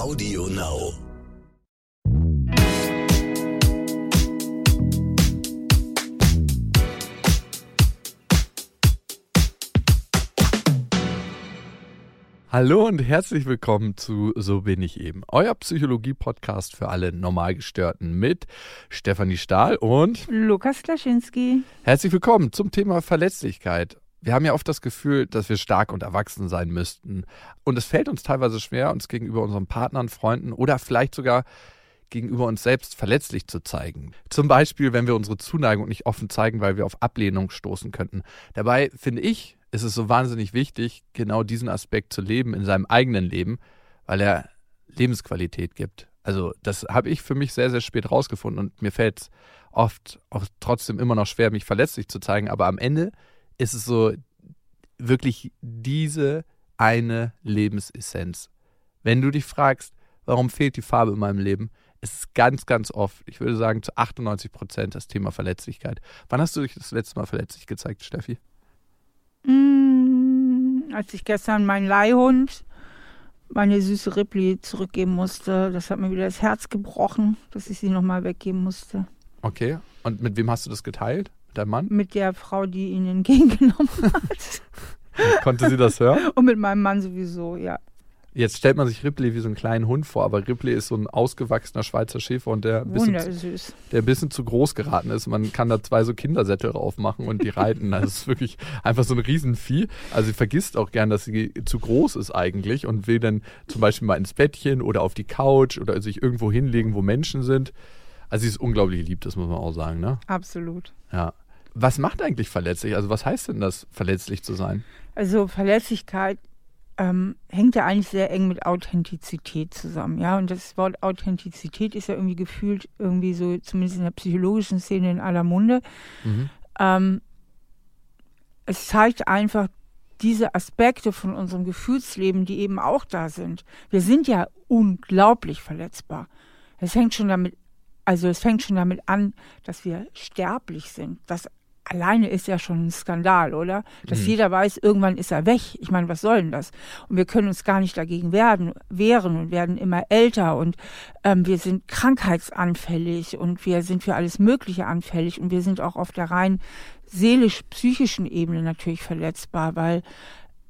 Audio Now. Hallo und herzlich willkommen zu So bin ich eben, euer Psychologie-Podcast für alle Normalgestörten mit Stefanie Stahl und Lukas Klaschinski. Herzlich willkommen zum Thema Verletzlichkeit. Wir haben ja oft das Gefühl, dass wir stark und erwachsen sein müssten. Und es fällt uns teilweise schwer, uns gegenüber unseren Partnern, Freunden oder vielleicht sogar gegenüber uns selbst verletzlich zu zeigen. Zum Beispiel, wenn wir unsere Zuneigung nicht offen zeigen, weil wir auf Ablehnung stoßen könnten. Dabei finde ich, ist es so wahnsinnig wichtig, genau diesen Aspekt zu leben in seinem eigenen Leben, weil er Lebensqualität gibt. Also das habe ich für mich sehr, sehr spät rausgefunden und mir fällt es oft auch trotzdem immer noch schwer, mich verletzlich zu zeigen. Aber am Ende ist es so wirklich diese eine Lebensessenz. Wenn du dich fragst, warum fehlt die Farbe in meinem Leben, ist es ganz, ganz oft, ich würde sagen zu 98 Prozent das Thema Verletzlichkeit. Wann hast du dich das letzte Mal verletzlich gezeigt, Steffi? Mm, als ich gestern meinen Leihhund, meine süße Ripley, zurückgeben musste, das hat mir wieder das Herz gebrochen, dass ich sie nochmal weggeben musste. Okay. Und mit wem hast du das geteilt? Mit deinem Mann? Mit der Frau, die ihn entgegengenommen hat. Konnte sie das hören? Und mit meinem Mann sowieso, ja. Jetzt stellt man sich Ripley wie so einen kleinen Hund vor, aber Ripley ist so ein ausgewachsener Schweizer Schäfer und der ein bisschen, Wundersüß. der ein bisschen zu groß geraten ist. Man kann da zwei so Kindersättel aufmachen und die reiten. Das ist wirklich einfach so ein Riesenvieh. Also sie vergisst auch gern, dass sie zu groß ist eigentlich und will dann zum Beispiel mal ins Bettchen oder auf die Couch oder sich irgendwo hinlegen, wo Menschen sind. Also sie ist unglaublich lieb, das muss man auch sagen, ne? Absolut. Ja. Was macht eigentlich verletzlich? Also was heißt denn das, verletzlich zu sein? Also Verletzlichkeit ähm, hängt ja eigentlich sehr eng mit Authentizität zusammen, ja. Und das Wort Authentizität ist ja irgendwie gefühlt irgendwie so, zumindest in der psychologischen Szene in aller Munde. Mhm. Ähm, es zeigt einfach diese Aspekte von unserem Gefühlsleben, die eben auch da sind. Wir sind ja unglaublich verletzbar. Es hängt schon damit, also es fängt schon damit an, dass wir sterblich sind. Das alleine ist ja schon ein Skandal, oder? Dass Mhm. jeder weiß, irgendwann ist er weg. Ich meine, was soll denn das? Und wir können uns gar nicht dagegen werden, wehren und werden immer älter und ähm, wir sind krankheitsanfällig und wir sind für alles Mögliche anfällig und wir sind auch auf der rein seelisch-psychischen Ebene natürlich verletzbar, weil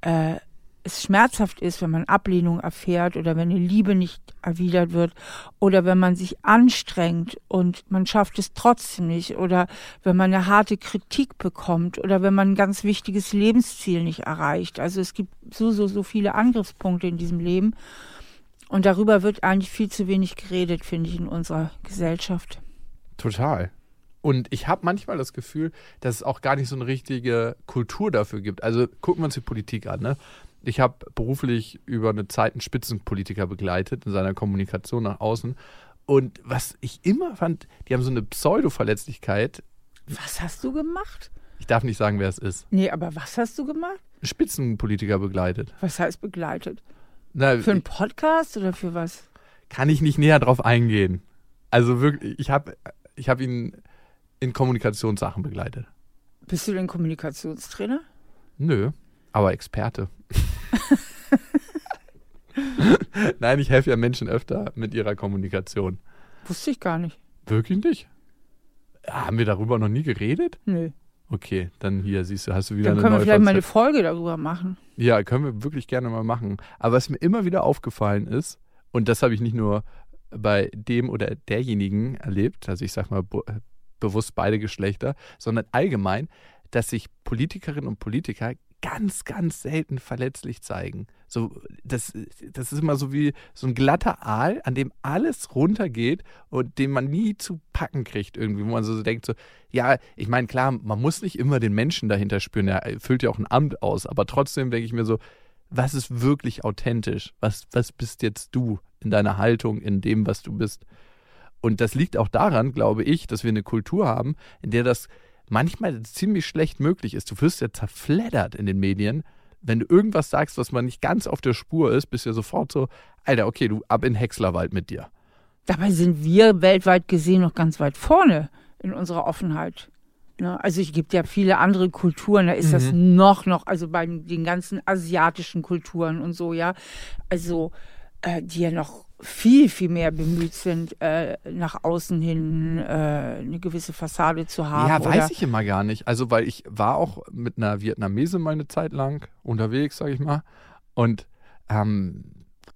äh, es schmerzhaft ist, wenn man Ablehnung erfährt oder wenn eine Liebe nicht erwidert wird oder wenn man sich anstrengt und man schafft es trotzdem nicht oder wenn man eine harte Kritik bekommt oder wenn man ein ganz wichtiges Lebensziel nicht erreicht. Also es gibt so, so, so viele Angriffspunkte in diesem Leben und darüber wird eigentlich viel zu wenig geredet, finde ich, in unserer Gesellschaft. Total. Und ich habe manchmal das Gefühl, dass es auch gar nicht so eine richtige Kultur dafür gibt. Also gucken wir uns die Politik an. Ne? Ich habe beruflich über eine Zeit einen Spitzenpolitiker begleitet in seiner Kommunikation nach außen. Und was ich immer fand, die haben so eine Pseudo-Verletzlichkeit. Was hast du gemacht? Ich darf nicht sagen, wer es ist. Nee, aber was hast du gemacht? Spitzenpolitiker begleitet. Was heißt begleitet? Na, Für einen Podcast oder für was? kann ich nicht näher drauf eingehen. Also wirklich, ich habe ich hab ihn in Kommunikationssachen begleitet. Bist du denn Kommunikationstrainer? Nö, aber Experte. Nein, ich helfe ja Menschen öfter mit ihrer Kommunikation. Wusste ich gar nicht. Wirklich nicht? Ja, haben wir darüber noch nie geredet? Nö. Okay, dann hier siehst du, hast du wieder Dann eine können wir vielleicht mal eine. Folge darüber machen. Ja, können wir wirklich gerne mal machen. Aber was mir immer wieder aufgefallen ist, und das habe ich nicht nur bei dem oder derjenigen erlebt, also ich sage mal be bewusst beide Geschlechter, sondern allgemein, dass sich Politikerinnen und Politiker ganz, ganz selten verletzlich zeigen. So, das, das ist immer so wie so ein glatter Aal, an dem alles runtergeht und den man nie zu packen kriegt irgendwie, wo man so denkt, so, ja, ich meine, klar, man muss nicht immer den Menschen dahinter spüren, er füllt ja auch ein Amt aus, aber trotzdem denke ich mir so, was ist wirklich authentisch? Was, was bist jetzt du in deiner Haltung, in dem, was du bist? Und das liegt auch daran, glaube ich, dass wir eine Kultur haben, in der das manchmal ziemlich schlecht möglich ist. Du wirst ja zerfleddert in den Medien. Wenn du irgendwas sagst, was man nicht ganz auf der Spur ist, bist du ja sofort so, Alter, okay, du ab in Häckslerwald mit dir. Dabei sind wir weltweit gesehen noch ganz weit vorne in unserer Offenheit. Ne? Also es gibt ja viele andere Kulturen, da ist das noch, noch, also bei den ganzen asiatischen Kulturen und so, ja. Also äh, die ja noch viel, viel mehr bemüht sind, äh, nach außen hin äh, eine gewisse Fassade zu haben. Ja, weiß ich immer gar nicht. Also, weil ich war auch mit einer Vietnamese mal eine Zeit lang unterwegs, sage ich mal. Und ähm,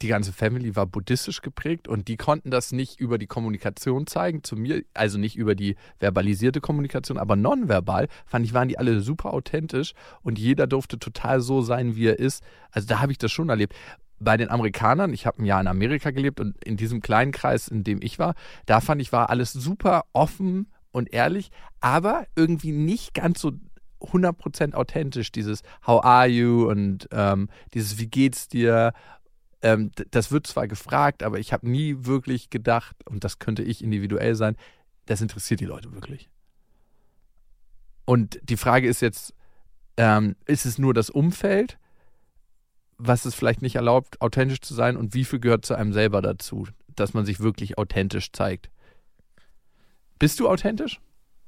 die ganze Family war buddhistisch geprägt und die konnten das nicht über die Kommunikation zeigen zu mir, also nicht über die verbalisierte Kommunikation, aber nonverbal fand ich, waren die alle super authentisch und jeder durfte total so sein, wie er ist. Also da habe ich das schon erlebt. Bei den Amerikanern, ich habe ein Jahr in Amerika gelebt und in diesem kleinen Kreis, in dem ich war, da fand ich, war alles super offen und ehrlich, aber irgendwie nicht ganz so 100% authentisch, dieses How are you und ähm, dieses Wie geht's dir ähm, das wird zwar gefragt, aber ich habe nie wirklich gedacht, und das könnte ich individuell sein, das interessiert die Leute wirklich. Und die Frage ist jetzt, ähm, ist es nur das Umfeld, was es vielleicht nicht erlaubt, authentisch zu sein und wie viel gehört zu einem selber dazu, dass man sich wirklich authentisch zeigt? Bist du authentisch?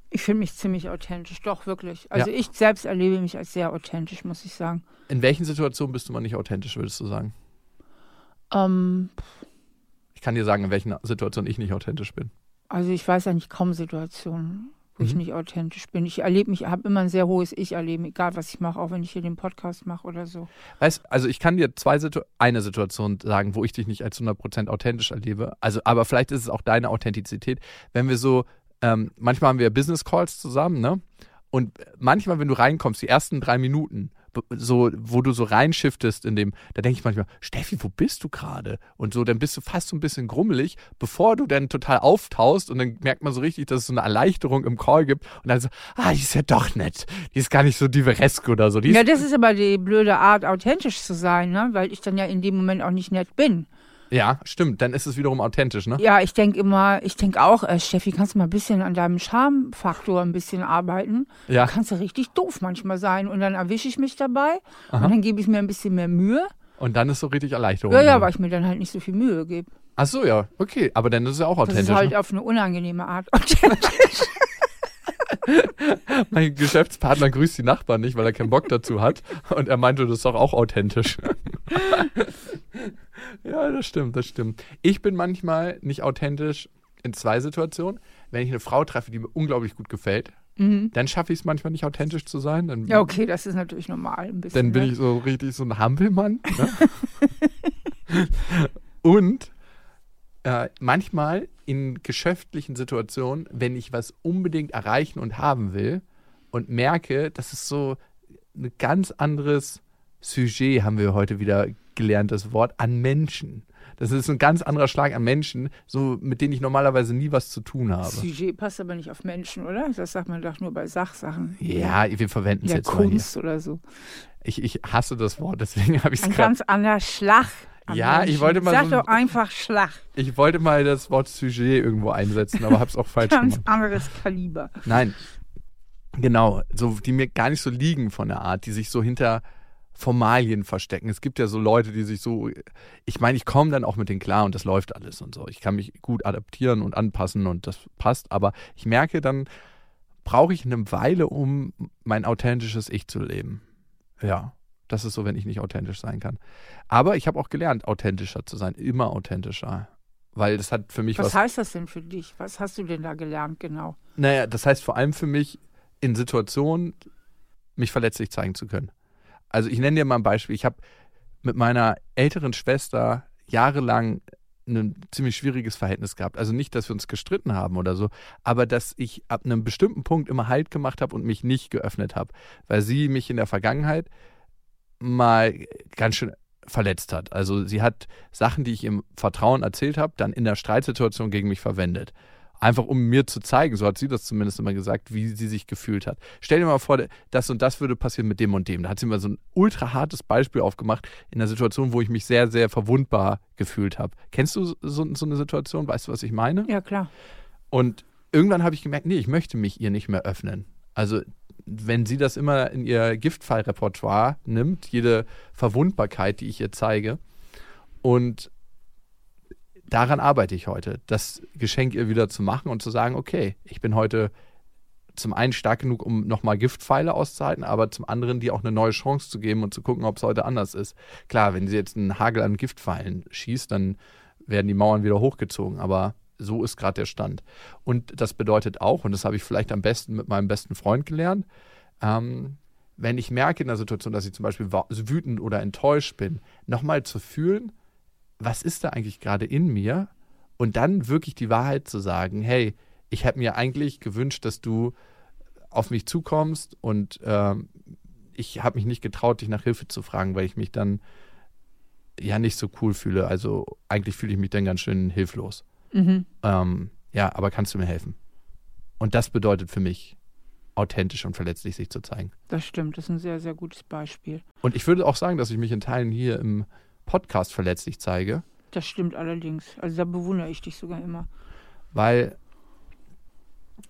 Ich finde mich ziemlich authentisch, doch wirklich. Also ich selbst erlebe mich als sehr authentisch, muss ich sagen. In welchen Situationen bist du mal nicht authentisch, würdest du sagen? Ähm, Ich kann dir sagen, in welchen Situationen ich nicht authentisch bin. also ich weiß eigentlich kaum Situationen, wo ich Mhm. nicht authentisch bin. Ich erlebe mich, habe immer ein sehr hohes Ich-Erleben, egal was ich mache, auch wenn ich hier den Podcast mache oder so. Weißt, also ich kann dir zwei Situ eine Situation sagen, wo ich dich nicht als 100% authentisch erlebe. Also, aber vielleicht ist es auch deine Authentizität. Wenn wir so, ähm, manchmal haben wir Business Calls zusammen, ne? Und manchmal, wenn du reinkommst, die ersten drei Minuten, so, wo du so reinschiftest in dem, da denke ich manchmal, Steffi, wo bist du gerade? Und so, dann bist du fast so ein bisschen grummelig, bevor du dann total auftaust und dann merkt man so richtig, dass es so eine Erleichterung im Call gibt und dann so, ah, die ist ja doch nett. Die ist gar nicht so diveresk oder so. Die Ja, das ist aber die blöde Art, authentisch zu sein, ne? weil ich dann ja in dem Moment auch nicht nett bin. Ja, stimmt. Dann ist es wiederum authentisch, ne? Ja, ich denke immer, ich denke auch, äh, Steffi, kannst du mal ein bisschen an deinem Charmfaktor ein bisschen arbeiten? Ja. Du kannst ja richtig doof manchmal sein. Und dann erwische ich mich dabei Aha. und dann gebe ich mir ein bisschen mehr Mühe. Und dann ist so richtig Erleichterung. Ja, ja, drin. weil ich mir dann halt nicht so viel Mühe gebe. Ach so, ja, okay. Aber dann ist es ja auch Das authentisch. ist halt ne? auf eine unangenehme Art authentisch. Mein Geschäftspartner grüßt die Nachbarn nicht, weil er keinen Bock dazu hat. Und er meinte, das ist doch auch authentisch. ja, das stimmt, das stimmt. Ich bin manchmal nicht authentisch in zwei Situationen. Wenn ich eine Frau treffe, die mir unglaublich gut gefällt, mhm. dann schaffe ich es manchmal nicht authentisch zu sein. Dann, Ja, okay, das ist natürlich normal bisschen. dann bin ne? ich so richtig so ein Hampelmann. Ne? Und äh, manchmal in geschäftlichen Situationen, wenn ich was unbedingt erreichen und haben will und merke, das ist so ein ganz anderes Sujet, haben wir heute wieder gelernt, das Wort, an Menschen. Das ist ein ganz anderer Schlag an Menschen, so mit denen ich normalerweise nie was zu tun habe. Sujet passt aber nicht auf Menschen, oder? Das sagt man doch nur bei Sachsachen. Ja, wir verwenden es Ja, jetzt mal hier. Kunst oder so. Ich, ich hasse das Wort, deswegen habe ich es Ein gerade. ganz anderer Schlag. Ja, ich Menschen. wollte mal Sag so- doch einfach Schlag. Ich wollte mal das Wort Sujet irgendwo einsetzen, aber habe es auch falsch Ganz gemacht. anderes Kaliber. Nein, genau, so die mir gar nicht so liegen von der Art, die sich so hinter Formalien verstecken. Es gibt ja so Leute, die sich so, ich meine, ich komme dann auch mit denen klar und das läuft alles und so. Ich kann mich gut adaptieren und anpassen und das passt, aber ich merke dann, brauche ich eine Weile, um mein authentisches Ich zu leben. Ja, das ist so, wenn ich nicht authentisch sein kann. Aber ich habe auch gelernt, authentischer zu sein, immer authentischer. Weil das hat für mich Was was heißt das denn für dich? Was hast du denn da gelernt genau? naja, das heißt vor allem für mich, in Situationen mich verletzlich zeigen zu können. Also ich nenne dir mal ein Beispiel. Ich habe mit meiner älteren Schwester jahrelang ein ziemlich schwieriges Verhältnis gehabt. Also nicht, dass wir uns gestritten haben oder so, aber dass ich ab einem bestimmten Punkt immer Halt gemacht habe und mich nicht geöffnet habe, weil sie mich in der Vergangenheit mal ganz schön verletzt hat. Also sie hat Sachen, die ich im Vertrauen erzählt habe, dann in der Streitsituation gegen mich verwendet. Einfach um mir zu zeigen, so hat sie das zumindest immer gesagt, wie sie sich gefühlt hat. Stell dir mal vor, das und das würde passieren mit dem und dem. Da hat sie mal so ein ultra hartes Beispiel aufgemacht in einer Situation, wo ich mich sehr, sehr verwundbar gefühlt habe. Kennst du so, so eine Situation? Weißt du, was ich meine? Ja, klar. Und irgendwann habe ich gemerkt, nee, ich möchte mich ihr nicht mehr öffnen. Also wenn sie das immer in ihr Giftfallrepertoire nimmt, jede Verwundbarkeit, die ich ihr zeige, und daran arbeite ich heute, das Geschenk ihr wieder zu machen und zu sagen, okay, ich bin heute zum einen stark genug, um nochmal Giftpfeile auszuhalten, aber zum anderen die auch eine neue Chance zu geben und zu gucken, ob es heute anders ist. Klar, wenn sie jetzt einen Hagel an Giftpfeilen schießt, dann werden die Mauern wieder hochgezogen, aber so ist gerade der Stand. Und das bedeutet auch, und das habe ich vielleicht am besten mit meinem besten Freund gelernt, ähm, wenn ich merke in der Situation, dass ich zum Beispiel wütend oder enttäuscht bin, nochmal zu fühlen, was ist da eigentlich gerade in mir? Und dann wirklich die Wahrheit zu sagen, hey, ich hätte mir eigentlich gewünscht, dass du auf mich zukommst und ähm, ich habe mich nicht getraut, dich nach Hilfe zu fragen, weil ich mich dann ja nicht so cool fühle. Also eigentlich fühle ich mich dann ganz schön hilflos. Mhm. Ähm, ja, aber kannst du mir helfen? Und das bedeutet für mich, authentisch und verletzlich sich zu zeigen. Das stimmt, das ist ein sehr, sehr gutes Beispiel. Und ich würde auch sagen, dass ich mich in Teilen hier im Podcast verletzlich zeige. Das stimmt allerdings. Also da bewundere ich dich sogar immer. Weil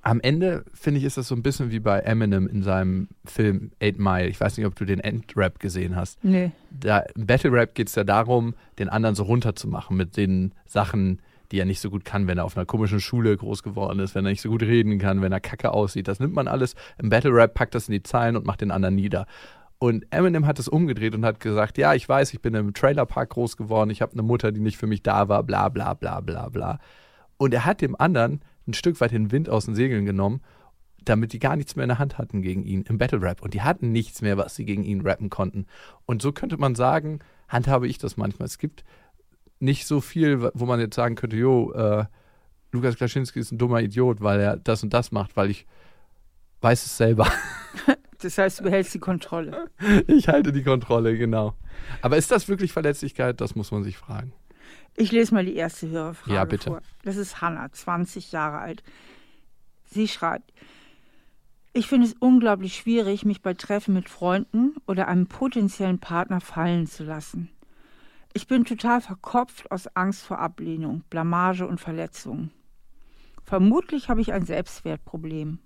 am Ende, finde ich, ist das so ein bisschen wie bei Eminem in seinem Film Eight Mile. Ich weiß nicht, ob du den Endrap gesehen hast. Nee. Da, Im Battle Rap geht es ja darum, den anderen so runterzumachen mit den Sachen, die er nicht so gut kann, wenn er auf einer komischen Schule groß geworden ist, wenn er nicht so gut reden kann, wenn er kacke aussieht. Das nimmt man alles im Battle Rap, packt das in die Zeilen und macht den anderen nieder. Und Eminem hat es umgedreht und hat gesagt, ja, ich weiß, ich bin im Trailerpark groß geworden, ich habe eine Mutter, die nicht für mich da war, bla bla bla bla bla. Und er hat dem anderen ein Stück weit den Wind aus den Segeln genommen, damit die gar nichts mehr in der Hand hatten gegen ihn im Battle Rap. Und die hatten nichts mehr, was sie gegen ihn rappen konnten. Und so könnte man sagen, handhabe ich das manchmal. Es gibt nicht so viel, wo man jetzt sagen könnte, jo, äh, Lukas Klaschinski ist ein dummer Idiot, weil er das und das macht, weil ich weiß es selber. Das heißt, du behältst die Kontrolle. Ich halte die Kontrolle, genau. Aber ist das wirklich Verletzlichkeit? Das muss man sich fragen. Ich lese mal die erste Hörerfrage ja, bitte. vor. Das ist Hanna, 20 Jahre alt. Sie schreibt, ich finde es unglaublich schwierig, mich bei Treffen mit Freunden oder einem potenziellen Partner fallen zu lassen. Ich bin total verkopft aus Angst vor Ablehnung, Blamage und Verletzung. Vermutlich habe ich ein Selbstwertproblem.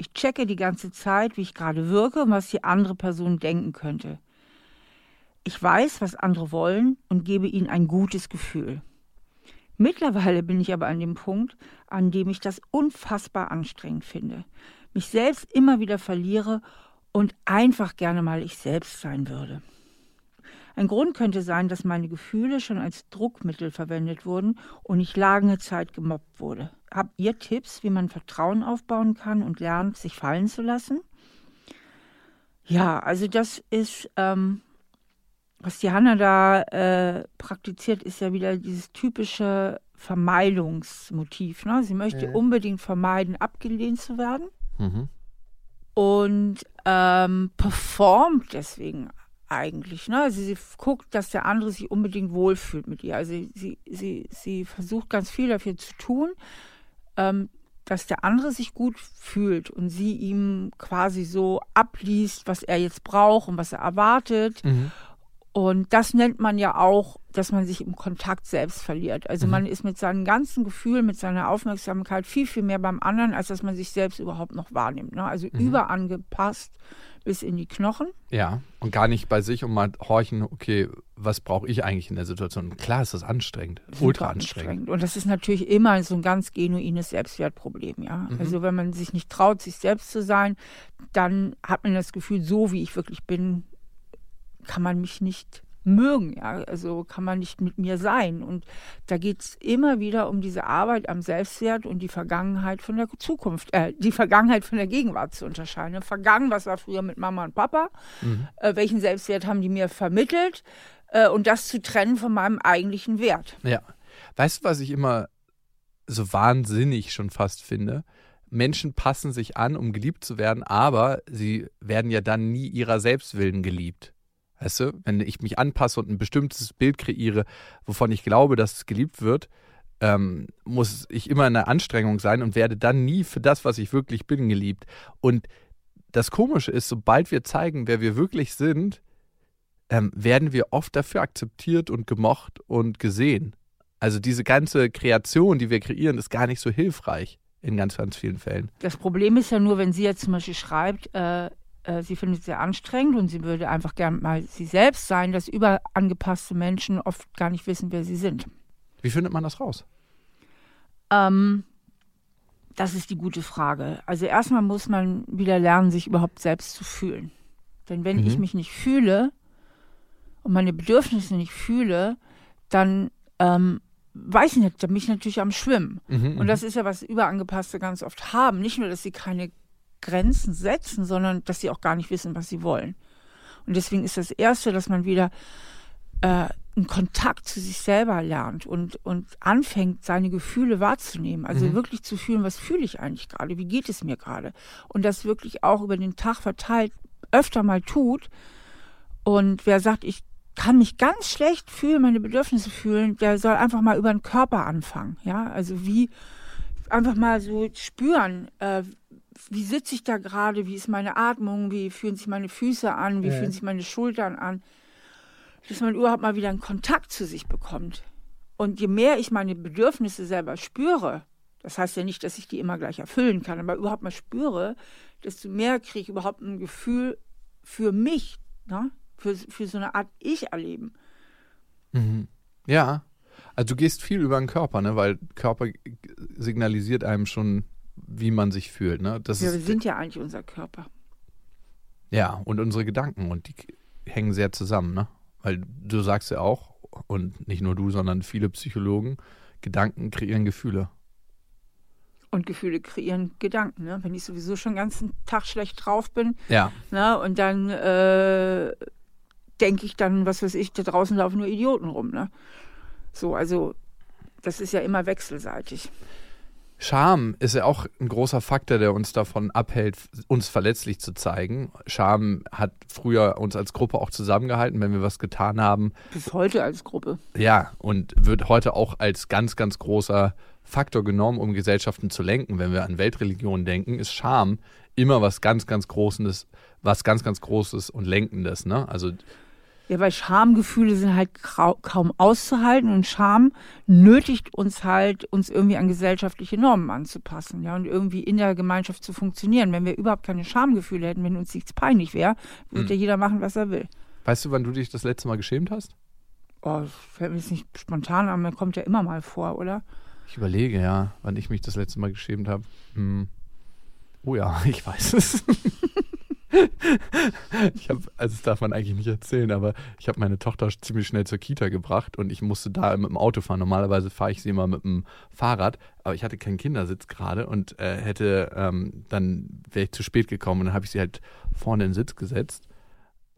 Ich checke die ganze Zeit, wie ich gerade wirke und was die andere Person denken könnte. Ich weiß, was andere wollen und gebe ihnen ein gutes Gefühl. Mittlerweile bin ich aber an dem Punkt, an dem ich das unfassbar anstrengend finde, mich selbst immer wieder verliere und einfach gerne mal ich selbst sein würde. Ein Grund könnte sein, dass meine Gefühle schon als Druckmittel verwendet wurden und ich lange Zeit gemobbt wurde. Habt ihr Tipps, wie man Vertrauen aufbauen kann und lernt, sich fallen zu lassen? Ja, also das ist ähm, was die Hanna da äh, praktiziert, ist ja wieder dieses typische Vermeidungsmotiv. Ne? Sie möchte ja. unbedingt vermeiden, abgelehnt zu werden. Mhm. Und ähm, performt deswegen eigentlich. Ne? Also sie guckt, dass der andere sich unbedingt wohlfühlt mit ihr. Also sie, sie, sie versucht ganz viel dafür zu tun, ähm, dass der andere sich gut fühlt und sie ihm quasi so abliest, was er jetzt braucht und was er erwartet. Mhm. Und das nennt man ja auch, dass man sich im Kontakt selbst verliert. Also mhm. man ist mit seinem ganzen Gefühl, mit seiner Aufmerksamkeit viel, viel mehr beim anderen, als dass man sich selbst überhaupt noch wahrnimmt. Ne? Also mhm. überangepasst bis in die Knochen. Ja, und gar nicht bei sich und mal horchen, okay, was brauche ich eigentlich in der Situation? Klar ist das anstrengend, Super ultra anstrengend. anstrengend. Und das ist natürlich immer so ein ganz genuines Selbstwertproblem, ja. Mhm. Also wenn man sich nicht traut, sich selbst zu sein, dann hat man das Gefühl, so wie ich wirklich bin, kann man mich nicht mögen, ja, also kann man nicht mit mir sein. Und da geht es immer wieder um diese Arbeit am Selbstwert und die Vergangenheit von der Zukunft, äh, die Vergangenheit von der Gegenwart zu unterscheiden. Vergangen, was war früher mit Mama und Papa, mhm. äh, welchen Selbstwert haben die mir vermittelt äh, und das zu trennen von meinem eigentlichen Wert. Ja. Weißt du, was ich immer so wahnsinnig schon fast finde? Menschen passen sich an, um geliebt zu werden, aber sie werden ja dann nie ihrer Selbstwillen geliebt. Weißt du, wenn ich mich anpasse und ein bestimmtes Bild kreiere, wovon ich glaube, dass es geliebt wird, ähm, muss ich immer in der Anstrengung sein und werde dann nie für das, was ich wirklich bin, geliebt. Und das Komische ist, sobald wir zeigen, wer wir wirklich sind, ähm, werden wir oft dafür akzeptiert und gemocht und gesehen. Also diese ganze Kreation, die wir kreieren, ist gar nicht so hilfreich in ganz, ganz vielen Fällen. Das Problem ist ja nur, wenn sie jetzt zum Beispiel schreibt, äh, äh, sie findet es sehr anstrengend und sie würde einfach gern mal sie selbst sein, dass überangepasste Menschen oft gar nicht wissen, wer sie sind. Wie findet man das raus? Ähm, Das ist die gute Frage. Also erstmal muss man wieder lernen, sich überhaupt selbst zu fühlen. Denn wenn Mhm. ich mich nicht fühle und meine Bedürfnisse nicht fühle, dann ähm, weiß ich nicht, dann bin ich natürlich am Schwimmen. Mhm, Und das ist ja, was Überangepasste ganz oft haben. Nicht nur, dass sie keine Grenzen setzen, sondern dass sie auch gar nicht wissen, was sie wollen. Und deswegen ist das Erste, dass man wieder äh, einen Kontakt zu sich selber lernt und, und anfängt, seine Gefühle wahrzunehmen. Also Mhm. wirklich zu fühlen, was fühle ich eigentlich gerade, wie geht es mir gerade. Und das wirklich auch über den Tag verteilt öfter mal tut. Und wer sagt, ich kann mich ganz schlecht fühlen, meine Bedürfnisse fühlen, der soll einfach mal über den Körper anfangen. Ja, also wie einfach mal so spüren, äh, wie sitze ich da gerade, wie ist meine Atmung, wie fühlen sich meine Füße an, wie Ja. fühlen sich meine Schultern an. Dass man überhaupt mal wieder einen Kontakt zu sich bekommt. Und je mehr ich meine Bedürfnisse selber spüre, das heißt ja nicht, dass ich die immer gleich erfüllen kann, aber überhaupt mal spüre, desto mehr kriege ich überhaupt ein Gefühl für mich, ne? für, für so eine Art Ich-Erleben. Mhm. Ja. Also du gehst viel über den Körper, ne? Weil Körper signalisiert einem schon, wie man sich fühlt, ne? Das Ja, wir sind ja eigentlich unser Körper. ja, und unsere Gedanken und die hängen sehr zusammen, ne? Weil du sagst ja auch, und nicht nur du, sondern viele Psychologen, Gedanken kreieren Gefühle. Und Gefühle kreieren Gedanken. Ne? Wenn ich sowieso schon den ganzen Tag schlecht drauf bin, Ja. ne? und dann äh, denke ich dann, was weiß ich, da draußen laufen nur Idioten rum. Ne? So, also das ist ja immer wechselseitig. Scham ist ja auch ein großer Faktor, der uns davon abhält, uns verletzlich zu zeigen. Scham hat früher uns als Gruppe auch zusammengehalten, wenn wir was getan haben. Bis heute als Gruppe. Ja, und wird heute auch als ganz, ganz großer Faktor genommen, um Gesellschaften zu lenken. Wenn wir an Weltreligionen denken, ist Scham immer was ganz, ganz Großes, was ganz, ganz Großes und Lenkendes. Ne? Also Ja, weil Schamgefühle sind halt kaum auszuhalten und Scham nötigt uns halt, uns irgendwie an gesellschaftliche Normen anzupassen, ja, und irgendwie in der Gemeinschaft zu funktionieren. Wenn wir überhaupt keine Schamgefühle hätten, wenn uns nichts peinlich wäre, würde Mhm. ja jeder machen, was er will. weißt du, wann du dich das letzte Mal geschämt hast? Oh, das fällt mir jetzt nicht spontan an, mir kommt ja immer mal vor, oder? Ich überlege, ja, wann ich mich das letzte Mal geschämt habe. Hm. Oh ja, ich weiß es. ich habe, also das darf man eigentlich nicht erzählen, aber ich habe meine Tochter ziemlich schnell zur Kita gebracht und ich musste da mit dem Auto fahren. Normalerweise fahre ich sie immer mit dem Fahrrad, aber ich hatte keinen Kindersitz gerade und äh, hätte ähm, dann wäre ich zu spät gekommen und dann habe ich sie halt vorne in den Sitz gesetzt.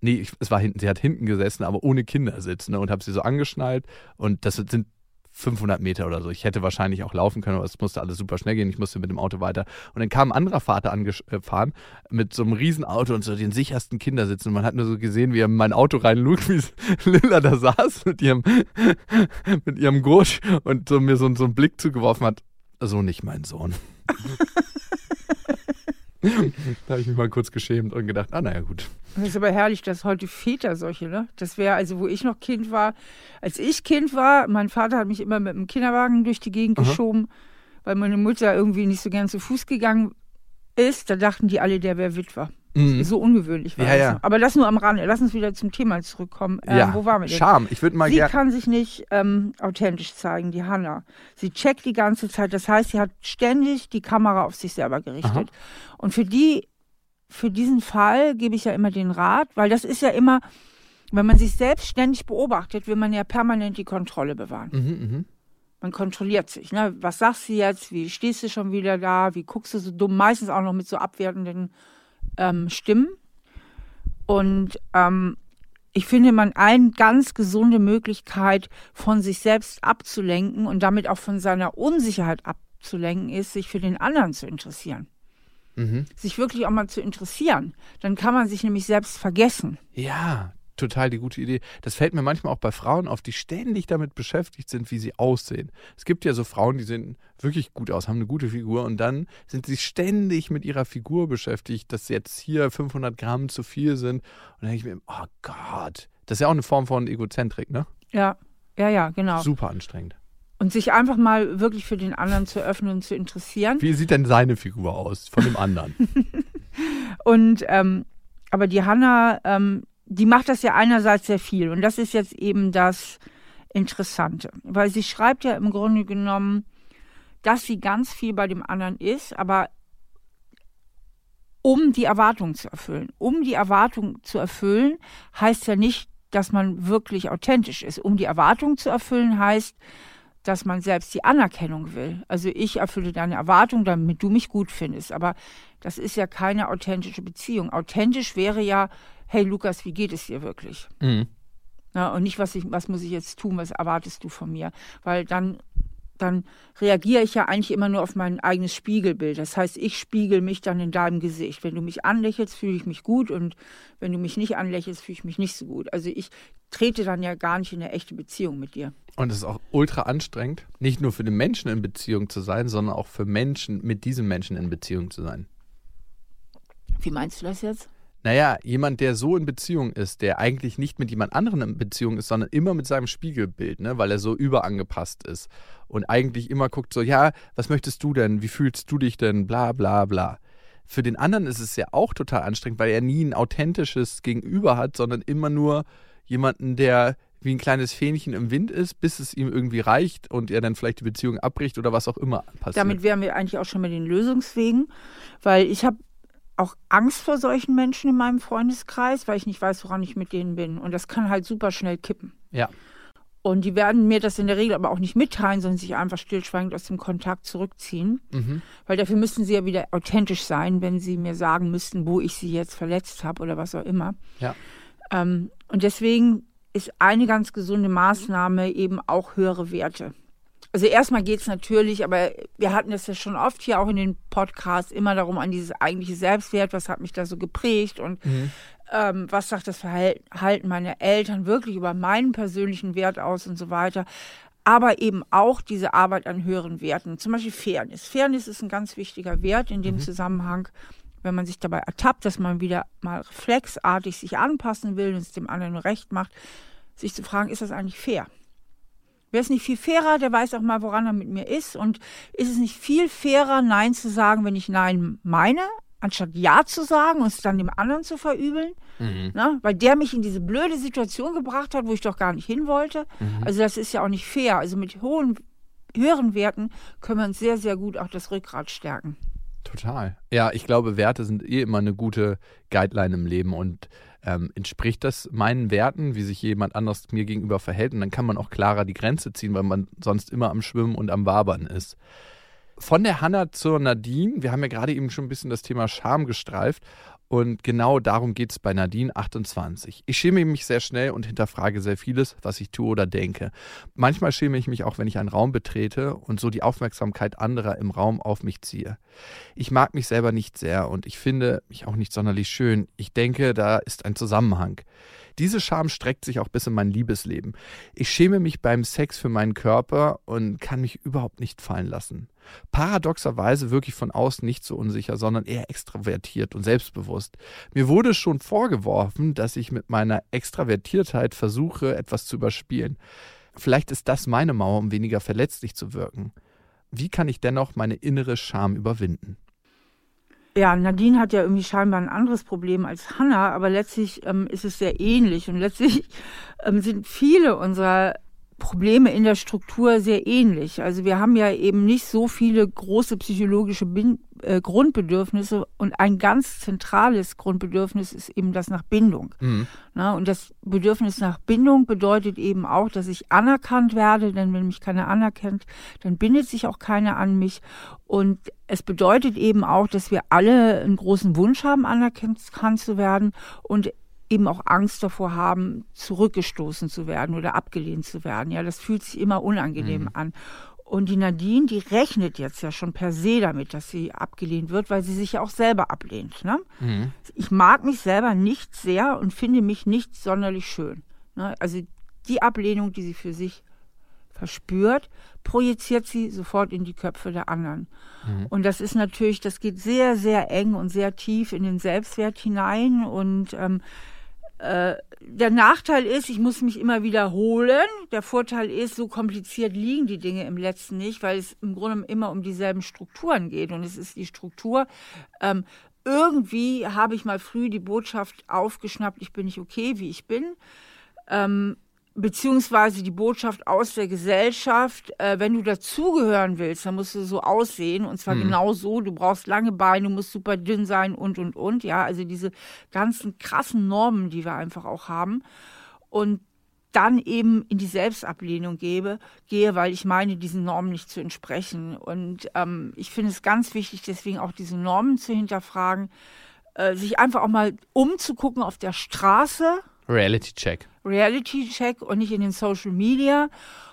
Nee, ich, es war hinten, sie hat hinten gesessen, aber ohne Kindersitz, ne, und habe sie so angeschnallt und das sind 500 Meter oder so. Ich hätte wahrscheinlich auch laufen können, aber es musste alles super schnell gehen. Ich musste mit dem Auto weiter. Und dann kam ein anderer Vater angefahren mit so einem Riesenauto und so den sichersten Kindersitz. Und man hat nur so gesehen, wie er in mein Auto reinlug, wie Lilla da saß mit ihrem, mit ihrem Gurt und so mir so, so einen Blick zugeworfen hat. So nicht mein Sohn. da habe ich mich mal kurz geschämt und gedacht, ah, naja, gut. Das ist aber herrlich, dass heute Väter solche, ne? Das wäre, also wo ich noch Kind war, als ich Kind war, mein Vater hat mich immer mit dem Kinderwagen durch die Gegend Aha. geschoben, weil meine Mutter irgendwie nicht so gern zu Fuß gegangen ist. Da dachten die alle, der wäre Witwer. Mhm. So ungewöhnlich war Ja, das. ja. Aber das nur am Rande. Lass uns wieder zum Thema zurückkommen. Ähm, ja, Wo waren wir denn? Scham. Ich würde mal Sie kann sich nicht ähm, authentisch zeigen, die Hanna. Sie checkt die ganze Zeit. Das heißt, sie hat ständig die Kamera auf sich selber gerichtet. Und für die, für diesen Fall gebe ich ja immer den Rat, weil das ist ja immer, wenn man sich selbst ständig beobachtet, will man ja permanent die Kontrolle bewahren. Mhm, mhm. Man kontrolliert sich. Ne? Was sagst du jetzt? Wie stehst du schon wieder da? Wie guckst du so dumm? Meistens auch noch mit so abwertenden ähm, Stimmen. Und ähm, ich finde, man eine ganz gesunde Möglichkeit, von sich selbst abzulenken und damit auch von seiner Unsicherheit abzulenken, ist, sich für den anderen zu interessieren. Mhm. Sich wirklich auch mal zu interessieren. Dann kann man sich nämlich selbst vergessen. Ja, total die gute Idee. Das fällt mir manchmal auch bei Frauen auf, die ständig damit beschäftigt sind, wie sie aussehen. Es gibt ja so Frauen, die sehen wirklich gut aus, haben eine gute Figur und dann sind sie ständig mit ihrer Figur beschäftigt, dass jetzt hier 500 Gramm zu viel sind. Und dann denke ich mir, oh Gott, das ist ja auch eine Form von Egozentrik, ne? Ja, ja, ja, genau. Super anstrengend. Und sich einfach mal wirklich für den anderen zu öffnen und zu interessieren. Wie sieht denn seine Figur aus von dem anderen? Und ähm, aber die Hanna, ähm, die macht das ja einerseits sehr viel. Und das ist jetzt eben das Interessante. Weil sie schreibt ja im Grunde genommen dass sie ganz viel bei dem anderen ist, aber um die Erwartung zu erfüllen. Um die Erwartung zu erfüllen, heißt ja nicht, dass man wirklich authentisch ist. Um die Erwartung zu erfüllen, heißt, dass man selbst die Anerkennung will. Also ich erfülle deine Erwartung, damit du mich gut findest. Aber das ist ja keine authentische Beziehung. Authentisch wäre ja, hey Lukas, wie geht es dir wirklich? Mhm. Na, und nicht, was, ich, was muss ich jetzt tun, was erwartest du von mir? Weil dann dann reagiere ich ja eigentlich immer nur auf mein eigenes Spiegelbild. Das heißt, ich spiegel mich dann in deinem Gesicht. Wenn du mich anlächelst, fühle ich mich gut und wenn du mich nicht anlächelst, fühle ich mich nicht so gut. Also ich trete dann ja gar nicht in eine echte Beziehung mit dir. Und es ist auch ultra anstrengend, nicht nur für den Menschen in Beziehung zu sein, sondern auch für Menschen, mit diesem Menschen in Beziehung zu sein. Wie meinst du das jetzt? Naja, jemand, der so in Beziehung ist, der eigentlich nicht mit jemand anderem in Beziehung ist, sondern immer mit seinem Spiegelbild, ne, weil er so überangepasst ist und eigentlich immer guckt so, ja, was möchtest du denn? Wie fühlst du dich denn? Bla bla bla. Für den anderen ist es ja auch total anstrengend, weil er nie ein authentisches Gegenüber hat, sondern immer nur jemanden, der wie ein kleines Fähnchen im Wind ist, bis es ihm irgendwie reicht und er dann vielleicht die Beziehung abbricht oder was auch immer passiert. Damit wären wir eigentlich auch schon mit den Lösungswegen, weil ich habe auch Angst vor solchen Menschen in meinem Freundeskreis, weil ich nicht weiß, woran ich mit denen bin. Und das kann halt super schnell kippen. Ja. Und die werden mir das in der Regel aber auch nicht mitteilen, sondern sich einfach stillschweigend aus dem Kontakt zurückziehen. Mhm. Weil dafür müssten sie ja wieder authentisch sein, wenn sie mir sagen müssten, wo ich sie jetzt verletzt habe oder was auch immer. Ja. Ähm, und deswegen ist eine ganz gesunde Maßnahme eben auch höhere Werte. Also erstmal geht es natürlich, aber wir hatten das ja schon oft hier auch in den Podcasts immer darum an dieses eigentliche Selbstwert, was hat mich da so geprägt und mhm. ähm, was sagt das Verhalten meiner Eltern wirklich über meinen persönlichen Wert aus und so weiter. Aber eben auch diese Arbeit an höheren Werten, zum Beispiel Fairness. Fairness ist ein ganz wichtiger Wert in dem mhm. Zusammenhang wenn man sich dabei ertappt, dass man wieder mal reflexartig sich anpassen will und es dem anderen recht macht, sich zu fragen, ist das eigentlich fair? Wäre es nicht viel fairer, der weiß auch mal, woran er mit mir ist. Und ist es nicht viel fairer, Nein zu sagen, wenn ich Nein meine, anstatt Ja zu sagen und es dann dem anderen zu verübeln? Mhm. Na, weil der mich in diese blöde Situation gebracht hat, wo ich doch gar nicht hin wollte. Mhm. Also das ist ja auch nicht fair. Also mit hohen, höheren Werten können wir uns sehr, sehr gut auch das Rückgrat stärken. Total. Ja, ich glaube, Werte sind eh immer eine gute Guideline im Leben und ähm, entspricht das meinen Werten, wie sich jemand anders mir gegenüber verhält. Und dann kann man auch klarer die Grenze ziehen, weil man sonst immer am Schwimmen und am Wabern ist. Von der Hanna zur Nadine, wir haben ja gerade eben schon ein bisschen das Thema Scham gestreift. Und genau darum geht es bei Nadine 28. Ich schäme mich sehr schnell und hinterfrage sehr vieles, was ich tue oder denke. Manchmal schäme ich mich auch, wenn ich einen Raum betrete und so die Aufmerksamkeit anderer im Raum auf mich ziehe. Ich mag mich selber nicht sehr und ich finde mich auch nicht sonderlich schön. Ich denke, da ist ein Zusammenhang. Diese Scham streckt sich auch bis in mein Liebesleben. Ich schäme mich beim Sex für meinen Körper und kann mich überhaupt nicht fallen lassen. Paradoxerweise wirklich von außen nicht so unsicher, sondern eher extravertiert und selbstbewusst. Mir wurde schon vorgeworfen, dass ich mit meiner Extravertiertheit versuche, etwas zu überspielen. Vielleicht ist das meine Mauer, um weniger verletzlich zu wirken. Wie kann ich dennoch meine innere Scham überwinden? Ja, Nadine hat ja irgendwie scheinbar ein anderes Problem als Hannah, aber letztlich ähm, ist es sehr ähnlich und letztlich ähm, sind viele unserer Probleme in der Struktur sehr ähnlich. Also wir haben ja eben nicht so viele große psychologische Bin äh, Grundbedürfnisse und ein ganz zentrales Grundbedürfnis ist eben das nach Bindung. Mhm. Na, und das Bedürfnis nach Bindung bedeutet eben auch, dass ich anerkannt werde, denn wenn mich keiner anerkennt, dann bindet sich auch keiner an mich. Und es bedeutet eben auch, dass wir alle einen großen Wunsch haben, anerkannt zu werden und eben auch Angst davor haben, zurückgestoßen zu werden oder abgelehnt zu werden. Ja, das fühlt sich immer unangenehm mhm. an. Und die Nadine, die rechnet jetzt ja schon per se damit, dass sie abgelehnt wird, weil sie sich ja auch selber ablehnt. Ne? Mhm. Ich mag mich selber nicht sehr und finde mich nicht sonderlich schön. Ne? Also die Ablehnung, die sie für sich verspürt, projiziert sie sofort in die Köpfe der anderen. Mhm. Und das ist natürlich, das geht sehr, sehr eng und sehr tief in den Selbstwert hinein und ähm, äh, der Nachteil ist, ich muss mich immer wiederholen. Der Vorteil ist, so kompliziert liegen die Dinge im letzten nicht, weil es im Grunde immer um dieselben Strukturen geht. Und es ist die Struktur, ähm, irgendwie habe ich mal früh die Botschaft aufgeschnappt, ich bin nicht okay, wie ich bin. Ähm, beziehungsweise die Botschaft aus der Gesellschaft, äh, wenn du dazugehören willst, dann musst du so aussehen und zwar Hm. genau so, du brauchst lange Beine, du musst super dünn sein und und und, ja, also diese ganzen krassen Normen, die wir einfach auch haben und dann eben in die Selbstablehnung gebe, gehe, weil ich meine, diesen Normen nicht zu entsprechen. Und ähm, ich finde es ganz wichtig, deswegen auch diese Normen zu hinterfragen, äh, sich einfach auch mal umzugucken auf der Straße, Reality Check. Reality-Check und nicht in den Social Media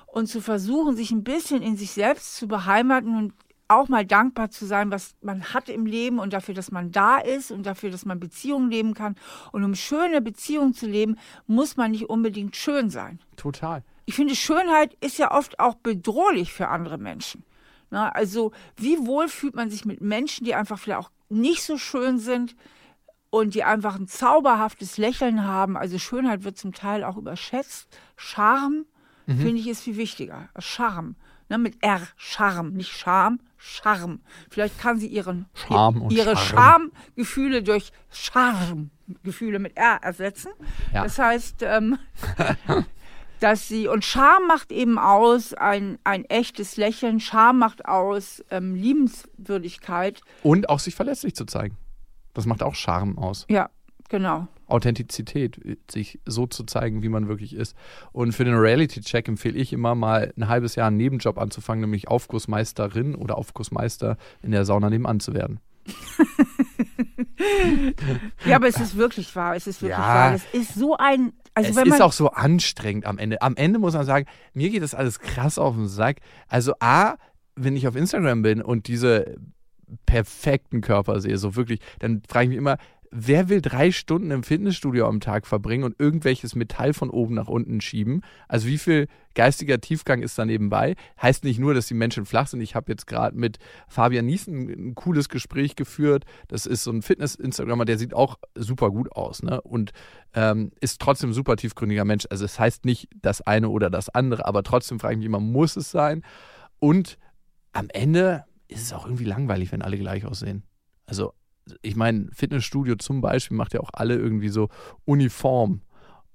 und zu versuchen, sich ein bisschen in sich selbst zu beheimaten und auch mal dankbar zu sein, was man hat im Leben und dafür, dass man da ist und dafür, dass man Beziehungen leben kann. Und um schöne Beziehungen zu leben, muss man nicht unbedingt schön sein. Total. Ich finde, Schönheit ist ja oft auch bedrohlich für andere Menschen. Na, also, wie wohl fühlt man sich mit Menschen, die einfach vielleicht auch nicht so schön sind und die einfach ein zauberhaftes Lächeln haben? Also, Schönheit wird zum Teil auch überschätzt. Charme, finde ich, ist viel wichtiger. Charme. Ne, mit R, Charme, nicht Charme, Charme. Vielleicht kann sie ihren, Charme und ihre Charme. Charmegefühle durch Charmegefühle mit R ersetzen. Ja. Das heißt, ähm, dass sie, und Charme macht eben aus, ein, ein echtes Lächeln, Charme macht aus, ähm, Liebenswürdigkeit. Und auch sich verletzlich zu zeigen. Das macht auch Charme aus. Ja, genau. Authentizität, sich so zu zeigen, wie man wirklich ist. Und für den Reality-Check empfehle ich immer mal ein halbes Jahr einen Nebenjob anzufangen, nämlich Aufgussmeisterin oder Aufgussmeister in der Sauna nebenan zu werden. Ja, aber es ist wirklich wahr, es ist wirklich Ja. wahr. Es ist so ein, also es wenn man, ist auch so anstrengend am Ende. Am Ende muss man sagen, mir geht das alles krass auf den Sack. Also A, wenn ich auf Instagram bin und diese perfekten Körper sehe, so wirklich, dann frage ich mich immer, wer will drei Stunden im Fitnessstudio am Tag verbringen und irgendwelches Metall von oben nach unten schieben? Also wie viel geistiger Tiefgang ist da nebenbei? Heißt nicht nur, dass die Menschen flach sind. Ich habe jetzt gerade mit Fabian Niesen ein cooles Gespräch geführt. Das ist so ein Fitness-Instagrammer, der sieht auch super gut aus, ne? Und ähm, ist trotzdem super tiefgründiger Mensch. Also es heißt nicht das eine oder das andere, aber trotzdem frage ich mich immer, muss es sein? Und am Ende ist es auch irgendwie langweilig, wenn alle gleich aussehen. Also ich meine, Fitnessstudio zum Beispiel macht ja auch alle irgendwie so uniform.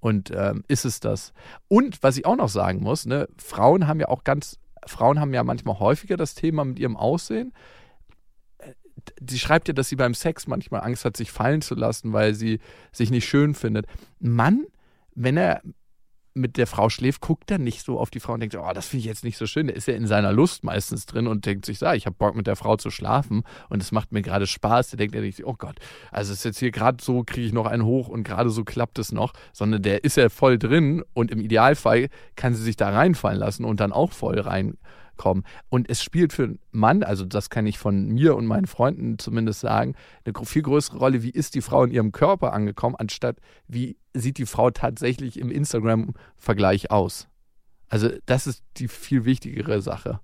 Und ähm, ist es das? Und was ich auch noch sagen muss, ne, Frauen haben ja auch ganz, Frauen haben ja manchmal häufiger das Thema mit ihrem Aussehen. Äh, Sie schreibt ja, dass sie beim Sex manchmal Angst hat, sich fallen zu lassen, weil sie sich nicht schön findet. Mann, wenn er mit der Frau schläft, guckt er nicht so auf die Frau und denkt, oh, das finde ich jetzt nicht so schön. Der ist ja in seiner Lust meistens drin und denkt sich, ah, ich habe Bock mit der Frau zu schlafen und es macht mir gerade Spaß. Der denkt ja nicht, oh Gott, also ist jetzt hier gerade so, kriege ich noch einen hoch und gerade so klappt es noch, sondern der ist ja voll drin und im Idealfall kann sie sich da reinfallen lassen und dann auch voll reinkommen. Und es spielt für einen Mann, also das kann ich von mir und meinen Freunden zumindest sagen, eine viel größere Rolle, wie ist die Frau in ihrem Körper angekommen, anstatt wie sieht die Frau tatsächlich im Instagram-Vergleich aus. Also das ist die viel wichtigere Sache.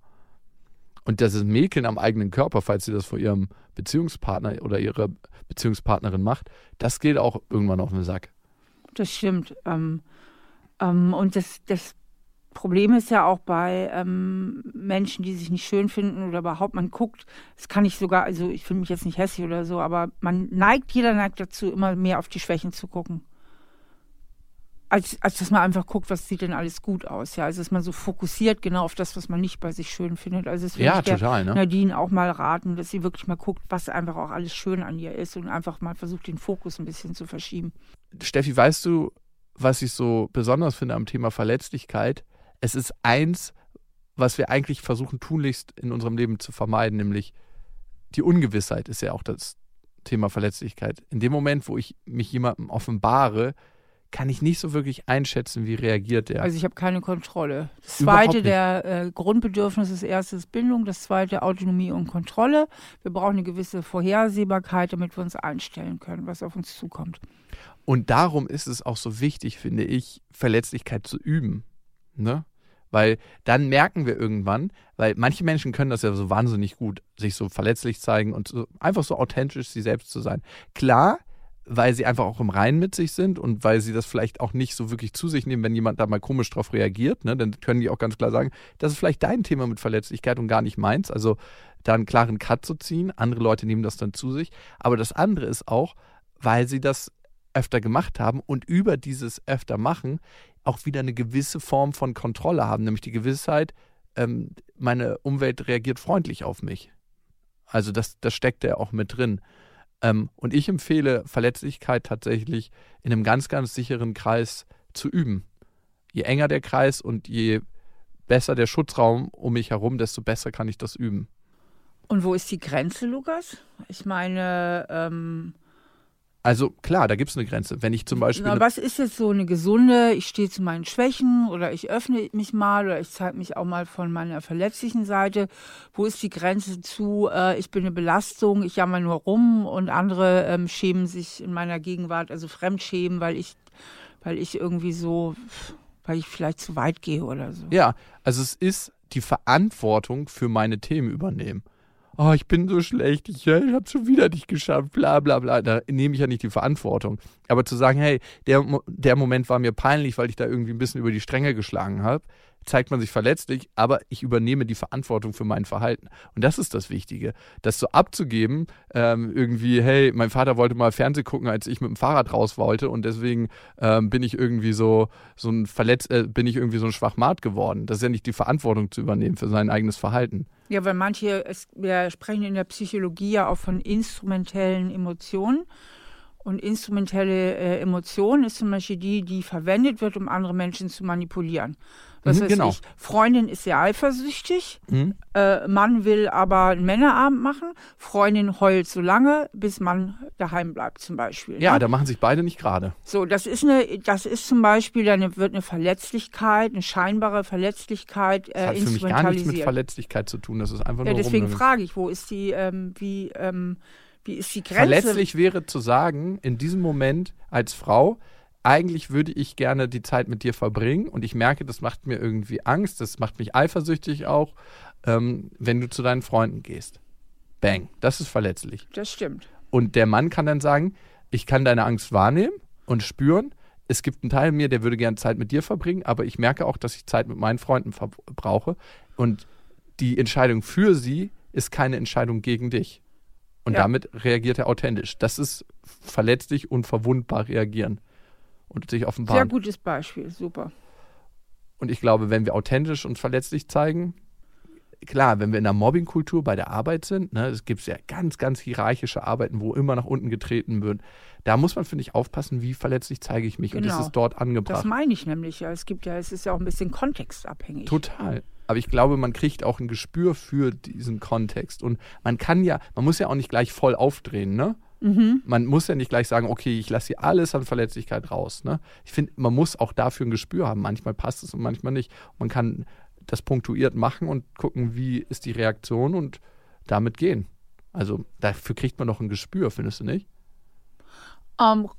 Und das ist Mäkeln am eigenen Körper, falls sie das vor ihrem Beziehungspartner oder ihrer Beziehungspartnerin macht, das geht auch irgendwann auf den Sack. Das stimmt. Ähm, ähm, und das, das Problem ist ja auch bei ähm, Menschen, die sich nicht schön finden oder überhaupt, man guckt, das kann ich sogar, also ich finde mich jetzt nicht hässlich oder so, aber man neigt, jeder neigt dazu, immer mehr auf die Schwächen zu gucken. Als, als dass man einfach guckt, was sieht denn alles gut aus. Ja, also dass man so fokussiert genau auf das, was man nicht bei sich schön findet. Also das würde Ja, total, ne? Nadine auch mal raten, dass sie wirklich mal guckt, was einfach auch alles schön an ihr ist und einfach mal versucht, den Fokus ein bisschen zu verschieben. Steffi, weißt du, was ich so besonders finde am Thema Verletzlichkeit? Es ist eins, was wir eigentlich versuchen tunlichst in unserem Leben zu vermeiden, nämlich die Ungewissheit ist ja auch das Thema Verletzlichkeit. In dem Moment, wo ich mich jemandem offenbare, kann ich nicht so wirklich einschätzen, wie reagiert der. Also ich habe keine Kontrolle. Das zweite der äh, Grundbedürfnis, das erste ist Bindung, das zweite Autonomie und Kontrolle. Wir brauchen eine gewisse Vorhersehbarkeit, damit wir uns einstellen können, was auf uns zukommt. Und darum ist es auch so wichtig, finde ich, Verletzlichkeit zu üben. Ne? Weil dann merken wir irgendwann, weil manche Menschen können das ja so wahnsinnig gut, sich so verletzlich zeigen und so, einfach so authentisch sie selbst zu sein. Klar, weil sie einfach auch im Reinen mit sich sind und weil sie das vielleicht auch nicht so wirklich zu sich nehmen, wenn jemand da mal komisch drauf reagiert, ne? dann können die auch ganz klar sagen, das ist vielleicht dein Thema mit Verletzlichkeit und gar nicht meins. Also da einen klaren Cut zu ziehen. Andere Leute nehmen das dann zu sich. Aber das andere ist auch, weil sie das öfter gemacht haben und über dieses öfter machen auch wieder eine gewisse Form von Kontrolle haben, nämlich die Gewissheit, ähm, meine Umwelt reagiert freundlich auf mich. Also das, das steckt ja auch mit drin. Ähm, und ich empfehle Verletzlichkeit tatsächlich in einem ganz, ganz sicheren Kreis zu üben. Je enger der Kreis und je besser der Schutzraum um mich herum, desto besser kann ich das üben. Und wo ist die Grenze, Lukas? Ich meine, ähm also klar, da gibt es eine Grenze. Wenn ich zum Beispiel. Na, was ist jetzt so eine gesunde, ich stehe zu meinen Schwächen oder ich öffne mich mal oder ich zeige mich auch mal von meiner verletzlichen Seite. Wo ist die Grenze zu, äh, ich bin eine Belastung, ich jammer nur rum und andere ähm, schämen sich in meiner Gegenwart, also fremdschämen, weil ich, weil ich irgendwie so, weil ich vielleicht zu weit gehe oder so. Ja, also es ist die Verantwortung für meine Themen übernehmen oh, ich bin so schlecht, ich, ich habe schon wieder nicht geschafft, bla bla bla. Da nehme ich ja nicht die Verantwortung. Aber zu sagen, hey, der, der Moment war mir peinlich, weil ich da irgendwie ein bisschen über die Stränge geschlagen habe, zeigt man sich verletzlich, aber ich übernehme die Verantwortung für mein Verhalten. Und das ist das Wichtige. Das so abzugeben, ähm, irgendwie, hey, mein Vater wollte mal Fernsehen gucken, als ich mit dem Fahrrad raus wollte und deswegen ähm, bin ich irgendwie so, so ein Verletz, äh, bin ich irgendwie so ein Schwachmat geworden. Das ist ja nicht die Verantwortung zu übernehmen für sein eigenes Verhalten. Ja, weil manche, es, wir sprechen in der Psychologie ja auch von instrumentellen Emotionen. Und instrumentelle äh, Emotion ist zum Beispiel die, die verwendet wird, um andere Menschen zu manipulieren. Was mhm, genau. ich, Freundin ist sehr eifersüchtig, mhm. äh, Mann will aber einen Männerabend machen, Freundin heult so lange, bis Mann daheim bleibt zum Beispiel. Ja, ne? da machen sich beide nicht gerade. So, das ist eine, das ist zum Beispiel, dann wird eine Verletzlichkeit, eine scheinbare Verletzlichkeit äh, das hat für mich gar nichts mit Verletzlichkeit zu tun, das ist einfach ja, nur Deswegen frage ich, wo ist die, ähm, wie, ähm, wie ist die Grenze? Verletzlich wäre zu sagen, in diesem Moment als Frau, eigentlich würde ich gerne die Zeit mit dir verbringen und ich merke, das macht mir irgendwie Angst, das macht mich eifersüchtig auch, ähm, wenn du zu deinen Freunden gehst. Bang, das ist verletzlich. Das stimmt. Und der Mann kann dann sagen, ich kann deine Angst wahrnehmen und spüren. Es gibt einen Teil in mir, der würde gerne Zeit mit dir verbringen, aber ich merke auch, dass ich Zeit mit meinen Freunden brauche. Und die Entscheidung für sie ist keine Entscheidung gegen dich. Und ja. damit reagiert er authentisch. Das ist verletzlich und verwundbar reagieren und sich offenbaren. Sehr gutes Beispiel, super. Und ich glaube, wenn wir authentisch und verletzlich zeigen, klar, wenn wir in der Mobbingkultur bei der Arbeit sind, ne, es gibt ja ganz, ganz hierarchische Arbeiten, wo immer nach unten getreten wird. Da muss man, finde ich, aufpassen, wie verletzlich zeige ich mich. Genau. Und das genau. ist dort angebracht. Das meine ich nämlich. Ja. Es gibt ja, es ist ja auch ein bisschen kontextabhängig. Total. Aber ich glaube, man kriegt auch ein Gespür für diesen Kontext. Und man kann ja, man muss ja auch nicht gleich voll aufdrehen, ne? Mhm. Man muss ja nicht gleich sagen, okay, ich lasse hier alles an Verletzlichkeit raus. Ne? Ich finde, man muss auch dafür ein Gespür haben. Manchmal passt es und manchmal nicht. Man kann das punktuiert machen und gucken, wie ist die Reaktion und damit gehen. Also dafür kriegt man doch ein Gespür, findest du nicht? Um, ähm,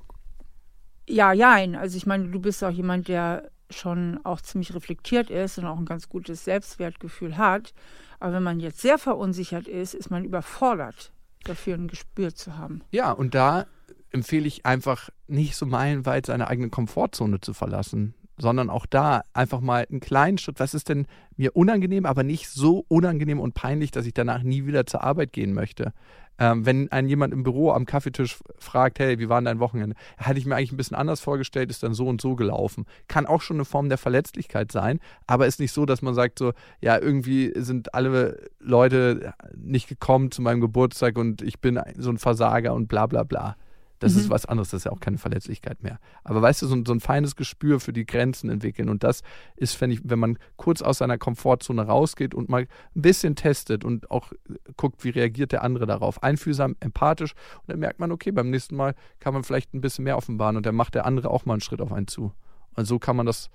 ja, ja. Also ich meine, du bist auch jemand, der schon auch ziemlich reflektiert ist und auch ein ganz gutes Selbstwertgefühl hat. Aber wenn man jetzt sehr verunsichert ist, ist man überfordert dafür ein Gespür zu haben. Ja, und da empfehle ich einfach nicht so meilenweit seine eigene Komfortzone zu verlassen, sondern auch da einfach mal einen kleinen Schritt. Was ist denn mir unangenehm, aber nicht so unangenehm und peinlich, dass ich danach nie wieder zur Arbeit gehen möchte? Ähm, wenn ein jemand im Büro am Kaffeetisch fragt, hey, wie war denn dein Wochenende? Hatte ich mir eigentlich ein bisschen anders vorgestellt, ist dann so und so gelaufen. Kann auch schon eine Form der Verletzlichkeit sein, aber ist nicht so, dass man sagt so, ja, irgendwie sind alle Leute nicht gekommen zu meinem Geburtstag und ich bin so ein Versager und bla bla bla. Das mhm. ist was anderes, das ist ja auch keine Verletzlichkeit mehr. Aber weißt du, so, so ein feines Gespür für die Grenzen entwickeln. Und das ist, wenn ich, wenn man kurz aus seiner Komfortzone rausgeht und mal ein bisschen testet und auch guckt, wie reagiert der andere darauf. Einfühlsam, empathisch. Und dann merkt man, okay, beim nächsten Mal kann man vielleicht ein bisschen mehr offenbaren und dann macht der andere auch mal einen Schritt auf einen zu. Und so kann man das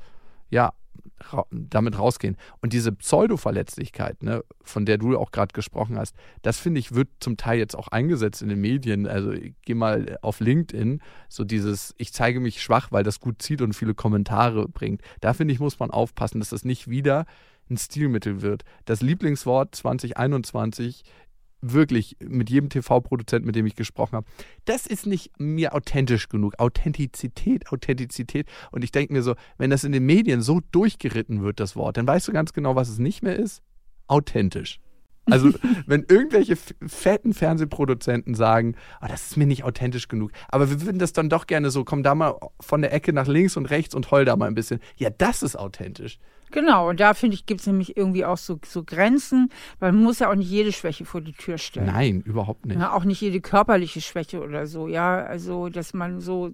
ja ra damit rausgehen. Und diese Pseudo-Verletzlichkeit, ne, von der du auch gerade gesprochen hast, das finde ich, wird zum Teil jetzt auch eingesetzt in den Medien. Also geh mal auf LinkedIn, so dieses, ich zeige mich schwach, weil das gut zieht und viele Kommentare bringt. Da finde ich, muss man aufpassen, dass das nicht wieder ein Stilmittel wird. Das Lieblingswort 2021 wirklich mit jedem TV-Produzent, mit dem ich gesprochen habe, das ist nicht mir authentisch genug. Authentizität, Authentizität. Und ich denke mir so, wenn das in den Medien so durchgeritten wird, das Wort, dann weißt du ganz genau, was es nicht mehr ist. Authentisch. Also, wenn irgendwelche fetten Fernsehproduzenten sagen, oh, das ist mir nicht authentisch genug, aber wir würden das dann doch gerne so, komm da mal von der Ecke nach links und rechts und heul da mal ein bisschen. Ja, das ist authentisch. Genau, und da finde ich, gibt es nämlich irgendwie auch so, so Grenzen, weil man muss ja auch nicht jede Schwäche vor die Tür stellen. Nein, überhaupt nicht. Ja, auch nicht jede körperliche Schwäche oder so, ja. Also, dass man so,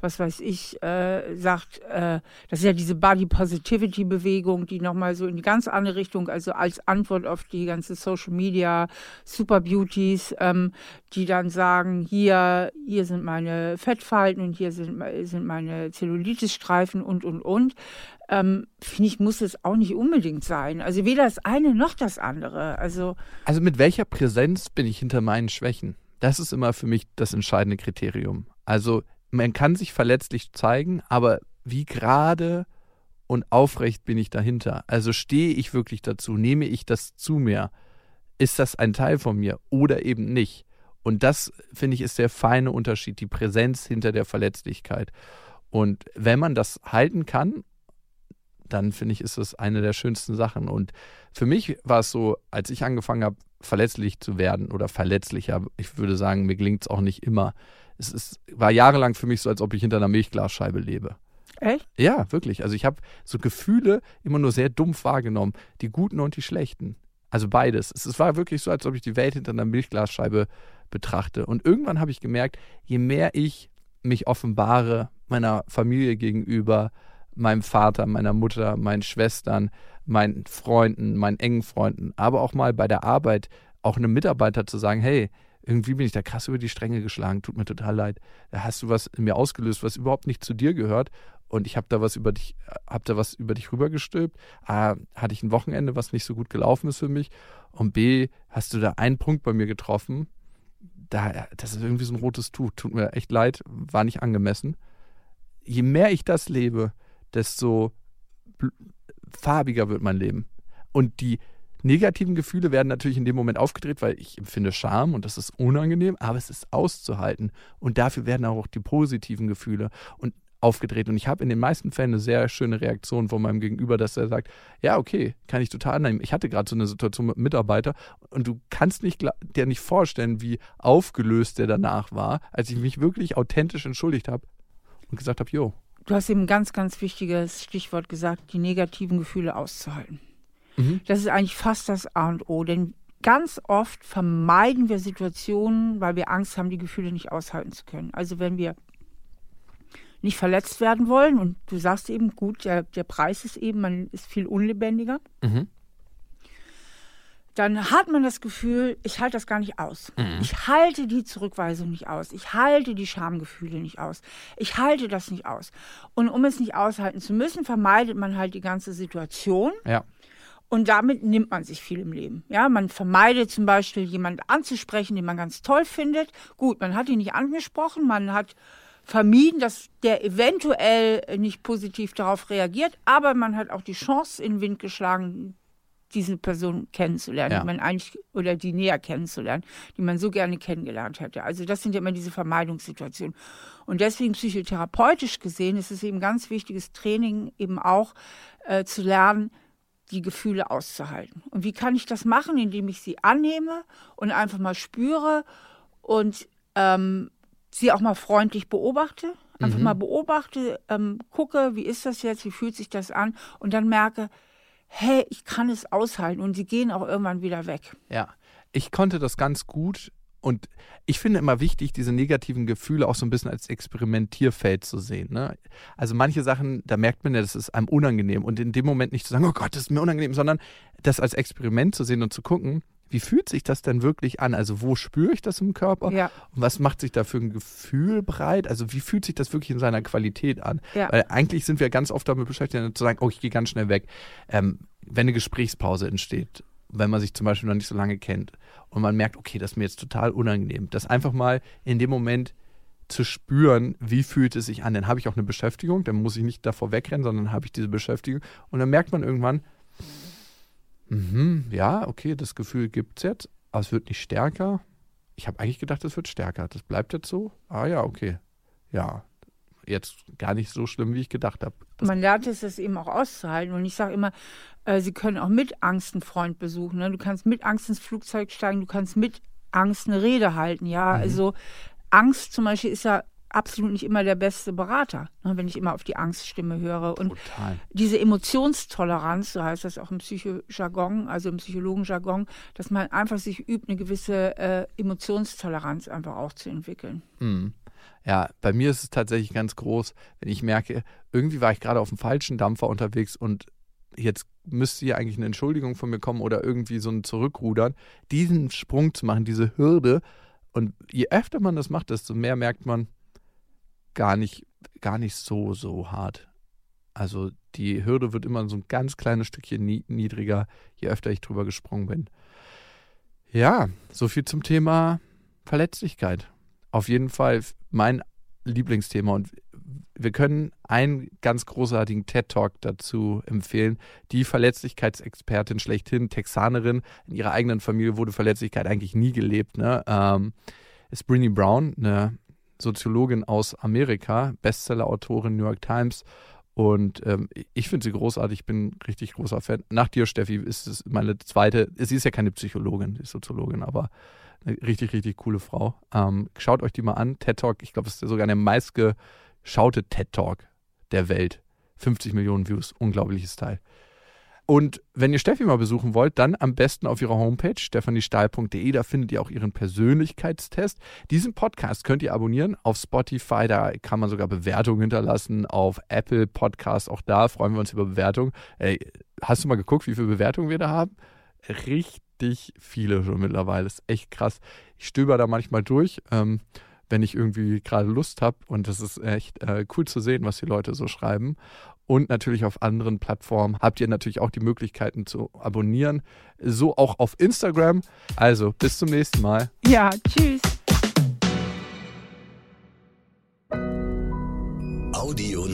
was weiß ich, äh, sagt, äh, das ist ja diese Body Positivity Bewegung, die nochmal so in die ganz andere Richtung, also als Antwort auf die ganze Social Media Super Beauties, ähm, die dann sagen, hier, hier sind meine Fettfalten und hier sind, sind meine Zellulitis-Streifen und, und, und ähm, finde ich, muss es auch nicht unbedingt sein. Also weder das eine noch das andere. Also, also mit welcher Präsenz bin ich hinter meinen Schwächen? Das ist immer für mich das entscheidende Kriterium. Also man kann sich verletzlich zeigen, aber wie gerade und aufrecht bin ich dahinter? Also stehe ich wirklich dazu? Nehme ich das zu mir? Ist das ein Teil von mir oder eben nicht? Und das, finde ich, ist der feine Unterschied, die Präsenz hinter der Verletzlichkeit. Und wenn man das halten kann dann finde ich, ist das eine der schönsten Sachen. Und für mich war es so, als ich angefangen habe, verletzlich zu werden oder verletzlicher, ich würde sagen, mir gelingt es auch nicht immer. Es ist, war jahrelang für mich so, als ob ich hinter einer Milchglasscheibe lebe. Echt? Ja, wirklich. Also ich habe so Gefühle immer nur sehr dumpf wahrgenommen, die guten und die schlechten. Also beides. Es war wirklich so, als ob ich die Welt hinter einer Milchglasscheibe betrachte. Und irgendwann habe ich gemerkt, je mehr ich mich offenbare meiner Familie gegenüber, meinem Vater, meiner Mutter, meinen Schwestern, meinen Freunden, meinen engen Freunden, aber auch mal bei der Arbeit auch einem Mitarbeiter zu sagen, hey, irgendwie bin ich da krass über die Stränge geschlagen, tut mir total leid. Da hast du was in mir ausgelöst, was überhaupt nicht zu dir gehört und ich habe da was über dich, habe da was über dich rübergestülpt. A, hatte ich ein Wochenende, was nicht so gut gelaufen ist für mich und B, hast du da einen Punkt bei mir getroffen, da, das ist irgendwie so ein rotes Tuch, tut mir echt leid, war nicht angemessen. Je mehr ich das lebe, desto farbiger wird mein Leben. Und die negativen Gefühle werden natürlich in dem Moment aufgedreht, weil ich empfinde Scham und das ist unangenehm, aber es ist auszuhalten. Und dafür werden auch die positiven Gefühle und aufgedreht. Und ich habe in den meisten Fällen eine sehr schöne Reaktion von meinem Gegenüber, dass er sagt, ja, okay, kann ich total annehmen. Ich hatte gerade so eine Situation mit einem Mitarbeiter und du kannst nicht, dir nicht vorstellen, wie aufgelöst der danach war, als ich mich wirklich authentisch entschuldigt habe und gesagt habe, jo, Du hast eben ein ganz, ganz wichtiges Stichwort gesagt, die negativen Gefühle auszuhalten. Mhm. Das ist eigentlich fast das A und O, denn ganz oft vermeiden wir Situationen, weil wir Angst haben, die Gefühle nicht aushalten zu können. Also wenn wir nicht verletzt werden wollen und du sagst eben, gut, der, der Preis ist eben, man ist viel unlebendiger. Mhm dann hat man das Gefühl, ich halte das gar nicht aus. Mhm. Ich halte die Zurückweisung nicht aus. Ich halte die Schamgefühle nicht aus. Ich halte das nicht aus. Und um es nicht aushalten zu müssen, vermeidet man halt die ganze Situation. Ja. Und damit nimmt man sich viel im Leben. Ja, man vermeidet zum Beispiel, jemanden anzusprechen, den man ganz toll findet. Gut, man hat ihn nicht angesprochen, man hat vermieden, dass der eventuell nicht positiv darauf reagiert, aber man hat auch die Chance in den Wind geschlagen, diese Person kennenzulernen, ja. die man eigentlich oder die näher kennenzulernen, die man so gerne kennengelernt hätte. Also das sind ja immer diese Vermeidungssituationen. Und deswegen psychotherapeutisch gesehen ist es eben ganz wichtiges Training eben auch äh, zu lernen, die Gefühle auszuhalten. Und wie kann ich das machen, indem ich sie annehme und einfach mal spüre und ähm, sie auch mal freundlich beobachte, einfach mhm. mal beobachte, ähm, gucke, wie ist das jetzt, wie fühlt sich das an und dann merke, hey, ich kann es aushalten und sie gehen auch irgendwann wieder weg. Ja, ich konnte das ganz gut und ich finde immer wichtig, diese negativen Gefühle auch so ein bisschen als Experimentierfeld zu sehen. Ne? Also manche Sachen, da merkt man ja, das ist einem unangenehm und in dem Moment nicht zu sagen, oh Gott, das ist mir unangenehm, sondern das als Experiment zu sehen und zu gucken, wie fühlt sich das denn wirklich an? Also wo spüre ich das im Körper? Ja. Und was macht sich da für ein Gefühl breit? Also wie fühlt sich das wirklich in seiner Qualität an? Ja. Weil eigentlich sind wir ganz oft damit beschäftigt, zu sagen, oh, ich gehe ganz schnell weg. Ähm, wenn eine Gesprächspause entsteht, wenn man sich zum Beispiel noch nicht so lange kennt und man merkt, okay, das ist mir jetzt total unangenehm, das einfach mal in dem Moment zu spüren, wie fühlt es sich an. Dann habe ich auch eine Beschäftigung, dann muss ich nicht davor wegrennen, sondern habe ich diese Beschäftigung und dann merkt man irgendwann, Mhm, ja, okay, das Gefühl gibt es jetzt, aber es wird nicht stärker. Ich habe eigentlich gedacht, es wird stärker. Das bleibt jetzt so? Ah ja, okay. Ja, jetzt gar nicht so schlimm, wie ich gedacht habe. Man lernt es, das eben auch auszuhalten. Und ich sage immer, äh, Sie können auch mit Angst einen Freund besuchen. Ne? Du kannst mit Angst ins Flugzeug steigen, du kannst mit Angst eine Rede halten. Ja, mhm. also Angst zum Beispiel ist ja absolut nicht immer der beste Berater, ne, wenn ich immer auf die Angststimme höre. Und Total. diese Emotionstoleranz, so heißt das auch im Psychojargon, also im Psychologenjargon, dass man einfach sich übt, eine gewisse äh, Emotionstoleranz einfach auch zu entwickeln. Mhm. Ja, bei mir ist es tatsächlich ganz groß, wenn ich merke, irgendwie war ich gerade auf dem falschen Dampfer unterwegs und jetzt müsste hier eigentlich eine Entschuldigung von mir kommen oder irgendwie so ein Zurückrudern, diesen Sprung zu machen, diese Hürde. Und je öfter man das macht, desto mehr merkt man, gar nicht, gar nicht so, so hart. Also die Hürde wird immer so ein ganz kleines Stückchen niedriger, je öfter ich drüber gesprungen bin. Ja, so viel zum Thema Verletzlichkeit. Auf jeden Fall mein Lieblingsthema und wir können einen ganz großartigen TED-Talk dazu empfehlen. Die Verletzlichkeitsexpertin schlechthin, Texanerin, in ihrer eigenen Familie wurde Verletzlichkeit eigentlich nie gelebt. Ne? Ähm, ist Brinny Brown, eine Soziologin aus Amerika, Bestseller-Autorin New York Times. Und ähm, ich finde sie großartig, ich bin richtig großer Fan. Nach dir, Steffi, ist es meine zweite, sie ist ja keine Psychologin, sie ist Soziologin, aber richtig, richtig coole Frau. Ähm, schaut euch die mal an. TED Talk, ich glaube, es ist sogar der meistgeschaute TED Talk der Welt. 50 Millionen Views, unglaubliches Teil. Und wenn ihr Steffi mal besuchen wollt, dann am besten auf ihrer Homepage stephaniestahl.de. Da findet ihr auch ihren Persönlichkeitstest. Diesen Podcast könnt ihr abonnieren auf Spotify. Da kann man sogar Bewertungen hinterlassen. Auf Apple Podcasts, auch da freuen wir uns über Bewertungen. Ey, hast du mal geguckt, wie viele Bewertungen wir da haben? Richtig richtig viele schon mittlerweile. Das ist echt krass. Ich stöber da manchmal durch, ähm, wenn ich irgendwie gerade Lust habe. Und das ist echt äh, cool zu sehen, was die Leute so schreiben. Und natürlich auf anderen Plattformen habt ihr natürlich auch die Möglichkeiten zu abonnieren. So auch auf Instagram. Also bis zum nächsten Mal. Ja, tschüss. Audio